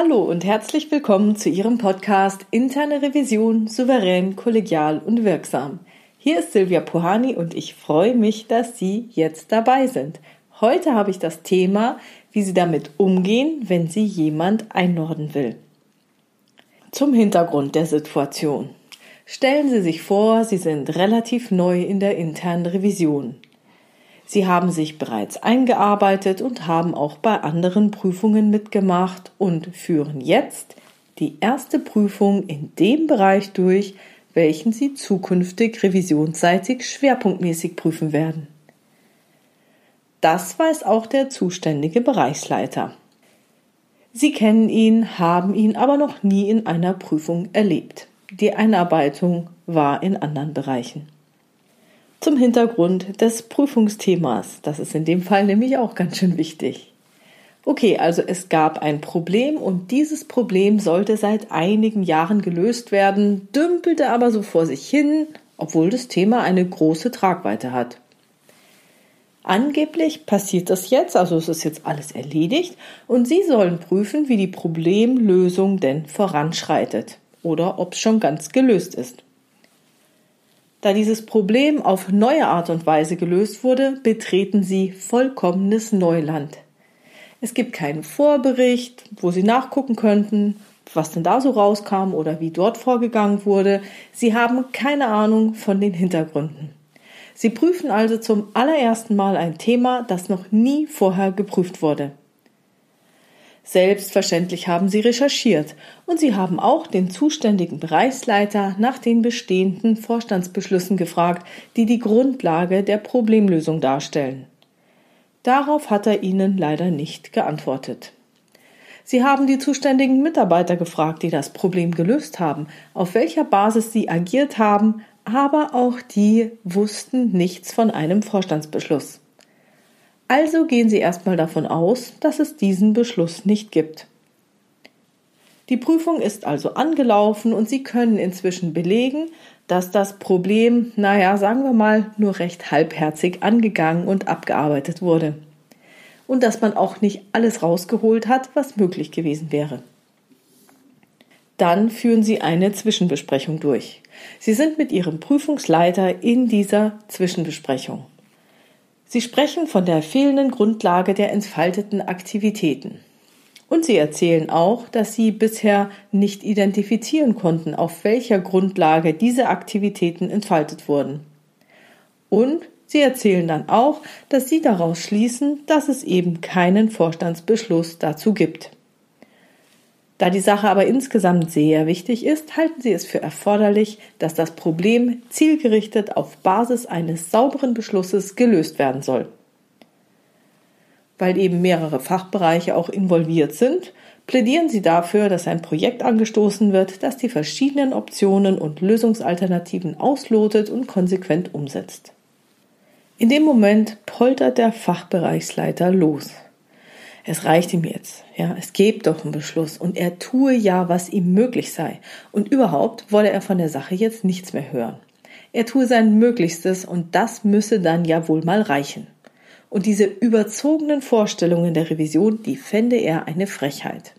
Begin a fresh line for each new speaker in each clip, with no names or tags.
Hallo und herzlich willkommen zu Ihrem Podcast Interne Revision souverän, kollegial und wirksam. Hier ist Silvia Puhani und ich freue mich, dass Sie jetzt dabei sind. Heute habe ich das Thema, wie Sie damit umgehen, wenn Sie jemand einordnen will. Zum Hintergrund der Situation. Stellen Sie sich vor, Sie sind relativ neu in der internen Revision. Sie haben sich bereits eingearbeitet und haben auch bei anderen Prüfungen mitgemacht und führen jetzt die erste Prüfung in dem Bereich durch, welchen Sie zukünftig revisionsseitig schwerpunktmäßig prüfen werden. Das weiß auch der zuständige Bereichsleiter. Sie kennen ihn, haben ihn aber noch nie in einer Prüfung erlebt. Die Einarbeitung war in anderen Bereichen zum Hintergrund des Prüfungsthemas. Das ist in dem Fall nämlich auch ganz schön wichtig. Okay, also es gab ein Problem und dieses Problem sollte seit einigen Jahren gelöst werden, dümpelte aber so vor sich hin, obwohl das Thema eine große Tragweite hat. Angeblich passiert das jetzt, also es ist jetzt alles erledigt und Sie sollen prüfen, wie die Problemlösung denn voranschreitet oder ob es schon ganz gelöst ist. Da dieses Problem auf neue Art und Weise gelöst wurde, betreten sie vollkommenes Neuland. Es gibt keinen Vorbericht, wo sie nachgucken könnten, was denn da so rauskam oder wie dort vorgegangen wurde. Sie haben keine Ahnung von den Hintergründen. Sie prüfen also zum allerersten Mal ein Thema, das noch nie vorher geprüft wurde. Selbstverständlich haben sie recherchiert und sie haben auch den zuständigen Bereichsleiter nach den bestehenden Vorstandsbeschlüssen gefragt, die die Grundlage der Problemlösung darstellen. Darauf hat er ihnen leider nicht geantwortet. Sie haben die zuständigen Mitarbeiter gefragt, die das Problem gelöst haben, auf welcher Basis sie agiert haben, aber auch die wussten nichts von einem Vorstandsbeschluss. Also gehen Sie erstmal davon aus, dass es diesen Beschluss nicht gibt. Die Prüfung ist also angelaufen und Sie können inzwischen belegen, dass das Problem, naja, sagen wir mal, nur recht halbherzig angegangen und abgearbeitet wurde. Und dass man auch nicht alles rausgeholt hat, was möglich gewesen wäre. Dann führen Sie eine Zwischenbesprechung durch. Sie sind mit Ihrem Prüfungsleiter in dieser Zwischenbesprechung. Sie sprechen von der fehlenden Grundlage der entfalteten Aktivitäten. Und Sie erzählen auch, dass Sie bisher nicht identifizieren konnten, auf welcher Grundlage diese Aktivitäten entfaltet wurden. Und Sie erzählen dann auch, dass Sie daraus schließen, dass es eben keinen Vorstandsbeschluss dazu gibt. Da die Sache aber insgesamt sehr wichtig ist, halten Sie es für erforderlich, dass das Problem zielgerichtet auf Basis eines sauberen Beschlusses gelöst werden soll. Weil eben mehrere Fachbereiche auch involviert sind, plädieren Sie dafür, dass ein Projekt angestoßen wird, das die verschiedenen Optionen und Lösungsalternativen auslotet und konsequent umsetzt. In dem Moment poltert der Fachbereichsleiter los es reicht ihm jetzt. Ja, es gibt doch einen Beschluss und er tue ja, was ihm möglich sei. Und überhaupt wolle er von der Sache jetzt nichts mehr hören. Er tue sein Möglichstes und das müsse dann ja wohl mal reichen. Und diese überzogenen Vorstellungen der Revision, die fände er eine Frechheit.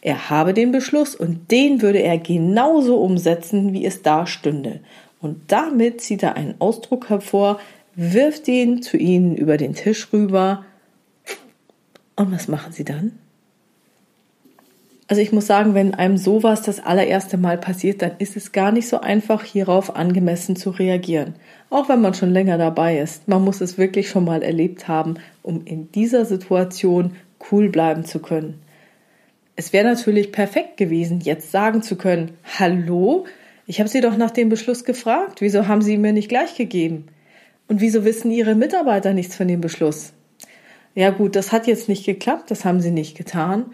Er habe den Beschluss und den würde er genauso umsetzen, wie es da stünde. Und damit zieht er einen Ausdruck hervor, wirft ihn zu ihnen über den Tisch rüber und was machen Sie dann? Also ich muss sagen, wenn einem sowas das allererste Mal passiert, dann ist es gar nicht so einfach, hierauf angemessen zu reagieren. Auch wenn man schon länger dabei ist. Man muss es wirklich schon mal erlebt haben, um in dieser Situation cool bleiben zu können. Es wäre natürlich perfekt gewesen, jetzt sagen zu können, hallo, ich habe Sie doch nach dem Beschluss gefragt, wieso haben Sie mir nicht gleich gegeben? Und wieso wissen Ihre Mitarbeiter nichts von dem Beschluss? Ja gut, das hat jetzt nicht geklappt, das haben sie nicht getan.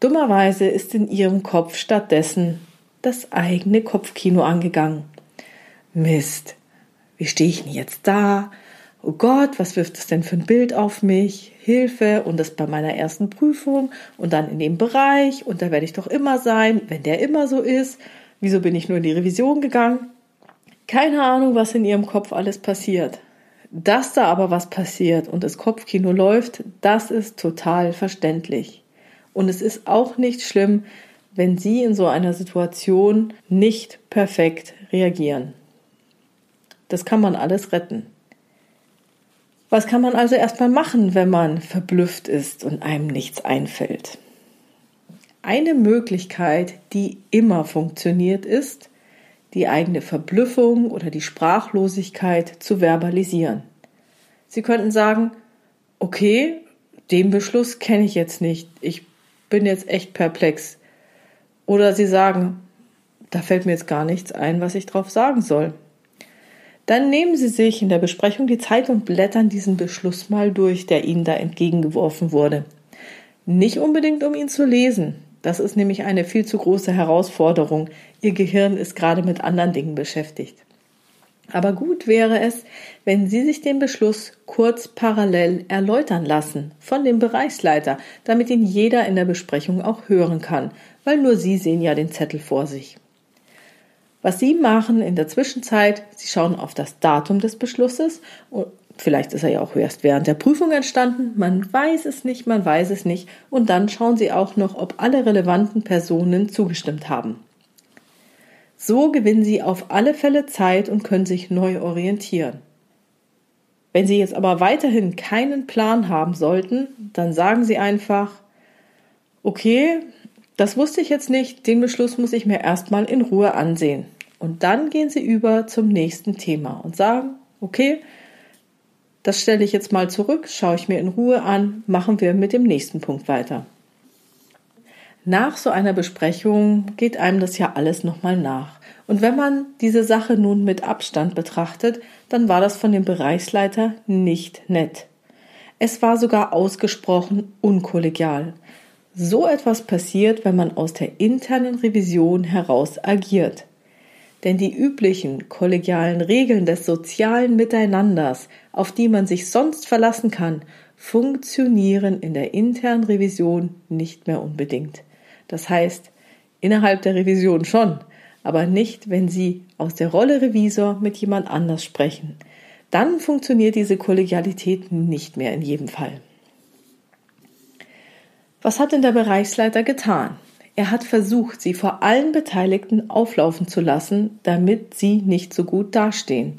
Dummerweise ist in ihrem Kopf stattdessen das eigene Kopfkino angegangen. Mist, wie stehe ich denn jetzt da? Oh Gott, was wirft es denn für ein Bild auf mich? Hilfe und das bei meiner ersten Prüfung und dann in dem Bereich und da werde ich doch immer sein, wenn der immer so ist. Wieso bin ich nur in die Revision gegangen? Keine Ahnung, was in ihrem Kopf alles passiert. Dass da aber was passiert und das Kopfkino läuft, das ist total verständlich. Und es ist auch nicht schlimm, wenn Sie in so einer Situation nicht perfekt reagieren. Das kann man alles retten. Was kann man also erstmal machen, wenn man verblüfft ist und einem nichts einfällt? Eine Möglichkeit, die immer funktioniert, ist, die eigene Verblüffung oder die Sprachlosigkeit zu verbalisieren. Sie könnten sagen, okay, den Beschluss kenne ich jetzt nicht, ich bin jetzt echt perplex. Oder Sie sagen, da fällt mir jetzt gar nichts ein, was ich drauf sagen soll. Dann nehmen Sie sich in der Besprechung die Zeit und blättern diesen Beschluss mal durch, der Ihnen da entgegengeworfen wurde. Nicht unbedingt, um ihn zu lesen. Das ist nämlich eine viel zu große Herausforderung. Ihr Gehirn ist gerade mit anderen Dingen beschäftigt. Aber gut wäre es, wenn Sie sich den Beschluss kurz parallel erläutern lassen von dem Bereichsleiter, damit ihn jeder in der Besprechung auch hören kann, weil nur Sie sehen ja den Zettel vor sich. Was Sie machen in der Zwischenzeit, Sie schauen auf das Datum des Beschlusses vielleicht ist er ja auch erst während der Prüfung entstanden, man weiß es nicht, man weiß es nicht und dann schauen Sie auch noch, ob alle relevanten Personen zugestimmt haben. So gewinnen Sie auf alle Fälle Zeit und können sich neu orientieren. Wenn Sie jetzt aber weiterhin keinen Plan haben sollten, dann sagen Sie einfach, okay, das wusste ich jetzt nicht, den Beschluss muss ich mir erstmal in Ruhe ansehen. Und dann gehen Sie über zum nächsten Thema und sagen, okay, das stelle ich jetzt mal zurück, schaue ich mir in Ruhe an, machen wir mit dem nächsten Punkt weiter. Nach so einer Besprechung geht einem das ja alles nochmal nach. Und wenn man diese Sache nun mit Abstand betrachtet, dann war das von dem Bereichsleiter nicht nett. Es war sogar ausgesprochen unkollegial. So etwas passiert, wenn man aus der internen Revision heraus agiert. Denn die üblichen kollegialen Regeln des sozialen Miteinanders, auf die man sich sonst verlassen kann, funktionieren in der internen Revision nicht mehr unbedingt. Das heißt, innerhalb der Revision schon, aber nicht, wenn Sie aus der Rolle Revisor mit jemand anders sprechen. Dann funktioniert diese Kollegialität nicht mehr in jedem Fall. Was hat denn der Bereichsleiter getan? Er hat versucht, sie vor allen Beteiligten auflaufen zu lassen, damit sie nicht so gut dastehen.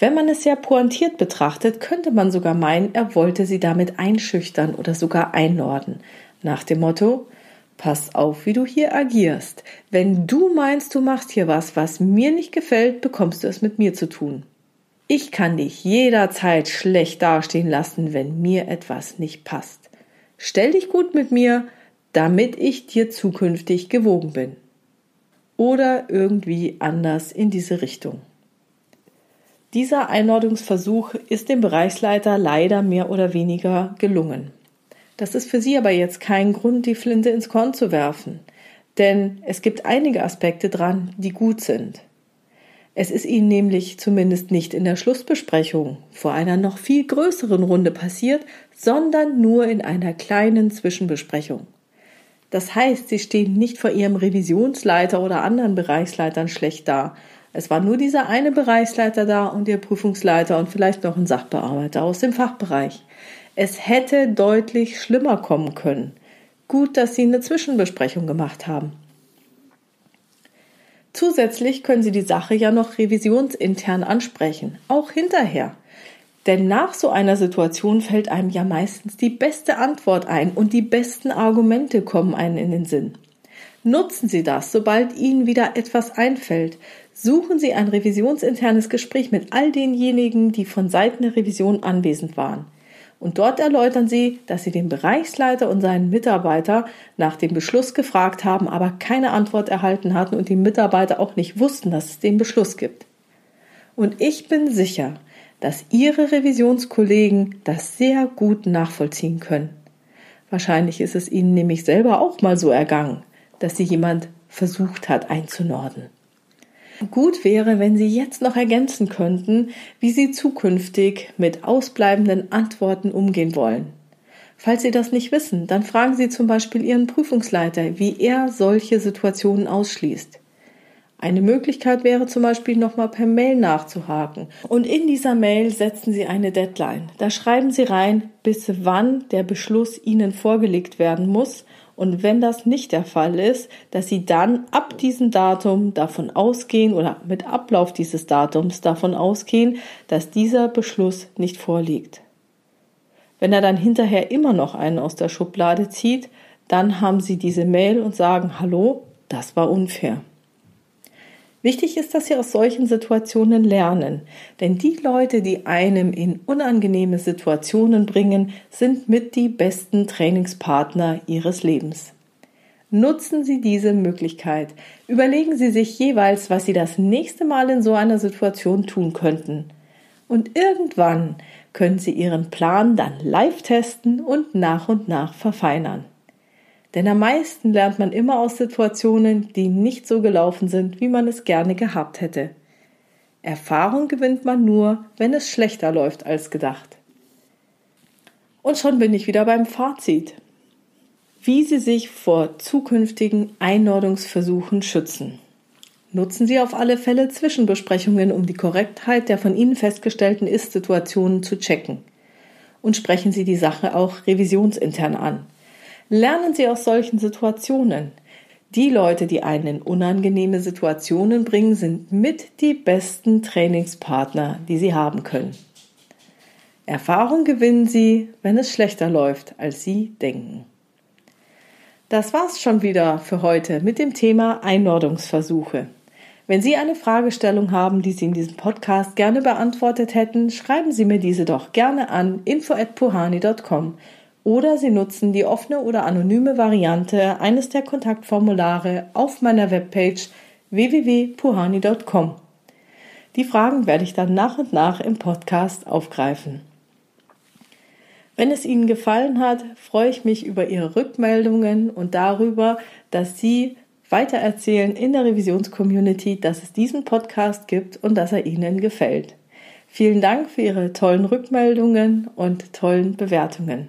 Wenn man es sehr pointiert betrachtet, könnte man sogar meinen, er wollte sie damit einschüchtern oder sogar einnorden. Nach dem Motto, Pass auf, wie du hier agierst. Wenn du meinst, du machst hier was, was mir nicht gefällt, bekommst du es mit mir zu tun. Ich kann dich jederzeit schlecht dastehen lassen, wenn mir etwas nicht passt. Stell dich gut mit mir, damit ich dir zukünftig gewogen bin. Oder irgendwie anders in diese Richtung. Dieser Einordnungsversuch ist dem Bereichsleiter leider mehr oder weniger gelungen. Das ist für Sie aber jetzt kein Grund, die Flinte ins Korn zu werfen, denn es gibt einige Aspekte dran, die gut sind. Es ist Ihnen nämlich zumindest nicht in der Schlussbesprechung vor einer noch viel größeren Runde passiert, sondern nur in einer kleinen Zwischenbesprechung. Das heißt, Sie stehen nicht vor Ihrem Revisionsleiter oder anderen Bereichsleitern schlecht da. Es war nur dieser eine Bereichsleiter da und Ihr Prüfungsleiter und vielleicht noch ein Sachbearbeiter aus dem Fachbereich. Es hätte deutlich schlimmer kommen können. Gut, dass Sie eine Zwischenbesprechung gemacht haben. Zusätzlich können Sie die Sache ja noch revisionsintern ansprechen, auch hinterher. Denn nach so einer Situation fällt einem ja meistens die beste Antwort ein und die besten Argumente kommen einem in den Sinn. Nutzen Sie das, sobald Ihnen wieder etwas einfällt. Suchen Sie ein revisionsinternes Gespräch mit all denjenigen, die von Seiten der Revision anwesend waren. Und dort erläutern sie, dass sie den Bereichsleiter und seinen Mitarbeiter nach dem Beschluss gefragt haben, aber keine Antwort erhalten hatten und die Mitarbeiter auch nicht wussten, dass es den Beschluss gibt. Und ich bin sicher, dass Ihre Revisionskollegen das sehr gut nachvollziehen können. Wahrscheinlich ist es Ihnen nämlich selber auch mal so ergangen, dass Sie jemand versucht hat einzunorden. Gut wäre, wenn Sie jetzt noch ergänzen könnten, wie Sie zukünftig mit ausbleibenden Antworten umgehen wollen. Falls Sie das nicht wissen, dann fragen Sie zum Beispiel Ihren Prüfungsleiter, wie er solche Situationen ausschließt. Eine Möglichkeit wäre zum Beispiel nochmal per Mail nachzuhaken. Und in dieser Mail setzen Sie eine Deadline. Da schreiben Sie rein, bis wann der Beschluss Ihnen vorgelegt werden muss. Und wenn das nicht der Fall ist, dass Sie dann ab diesem Datum davon ausgehen oder mit Ablauf dieses Datums davon ausgehen, dass dieser Beschluss nicht vorliegt. Wenn er dann hinterher immer noch einen aus der Schublade zieht, dann haben Sie diese Mail und sagen, hallo, das war unfair. Wichtig ist, dass Sie aus solchen Situationen lernen, denn die Leute, die einem in unangenehme Situationen bringen, sind mit die besten Trainingspartner Ihres Lebens. Nutzen Sie diese Möglichkeit. Überlegen Sie sich jeweils, was Sie das nächste Mal in so einer Situation tun könnten. Und irgendwann können Sie Ihren Plan dann live testen und nach und nach verfeinern. Denn am meisten lernt man immer aus Situationen, die nicht so gelaufen sind, wie man es gerne gehabt hätte. Erfahrung gewinnt man nur, wenn es schlechter läuft als gedacht. Und schon bin ich wieder beim Fazit. Wie Sie sich vor zukünftigen Einordnungsversuchen schützen. Nutzen Sie auf alle Fälle Zwischenbesprechungen, um die Korrektheit der von Ihnen festgestellten Ist-Situationen zu checken. Und sprechen Sie die Sache auch revisionsintern an. Lernen Sie aus solchen Situationen. Die Leute, die einen in unangenehme Situationen bringen, sind mit die besten Trainingspartner, die Sie haben können. Erfahrung gewinnen Sie, wenn es schlechter läuft, als Sie denken. Das war's schon wieder für heute mit dem Thema Einordnungsversuche. Wenn Sie eine Fragestellung haben, die Sie in diesem Podcast gerne beantwortet hätten, schreiben Sie mir diese doch gerne an info@puhani.com oder Sie nutzen die offene oder anonyme Variante eines der Kontaktformulare auf meiner Webpage www.puhani.com. Die Fragen werde ich dann nach und nach im Podcast aufgreifen. Wenn es Ihnen gefallen hat, freue ich mich über Ihre Rückmeldungen und darüber, dass Sie weitererzählen in der Revisionscommunity, dass es diesen Podcast gibt und dass er Ihnen gefällt. Vielen Dank für Ihre tollen Rückmeldungen und tollen Bewertungen.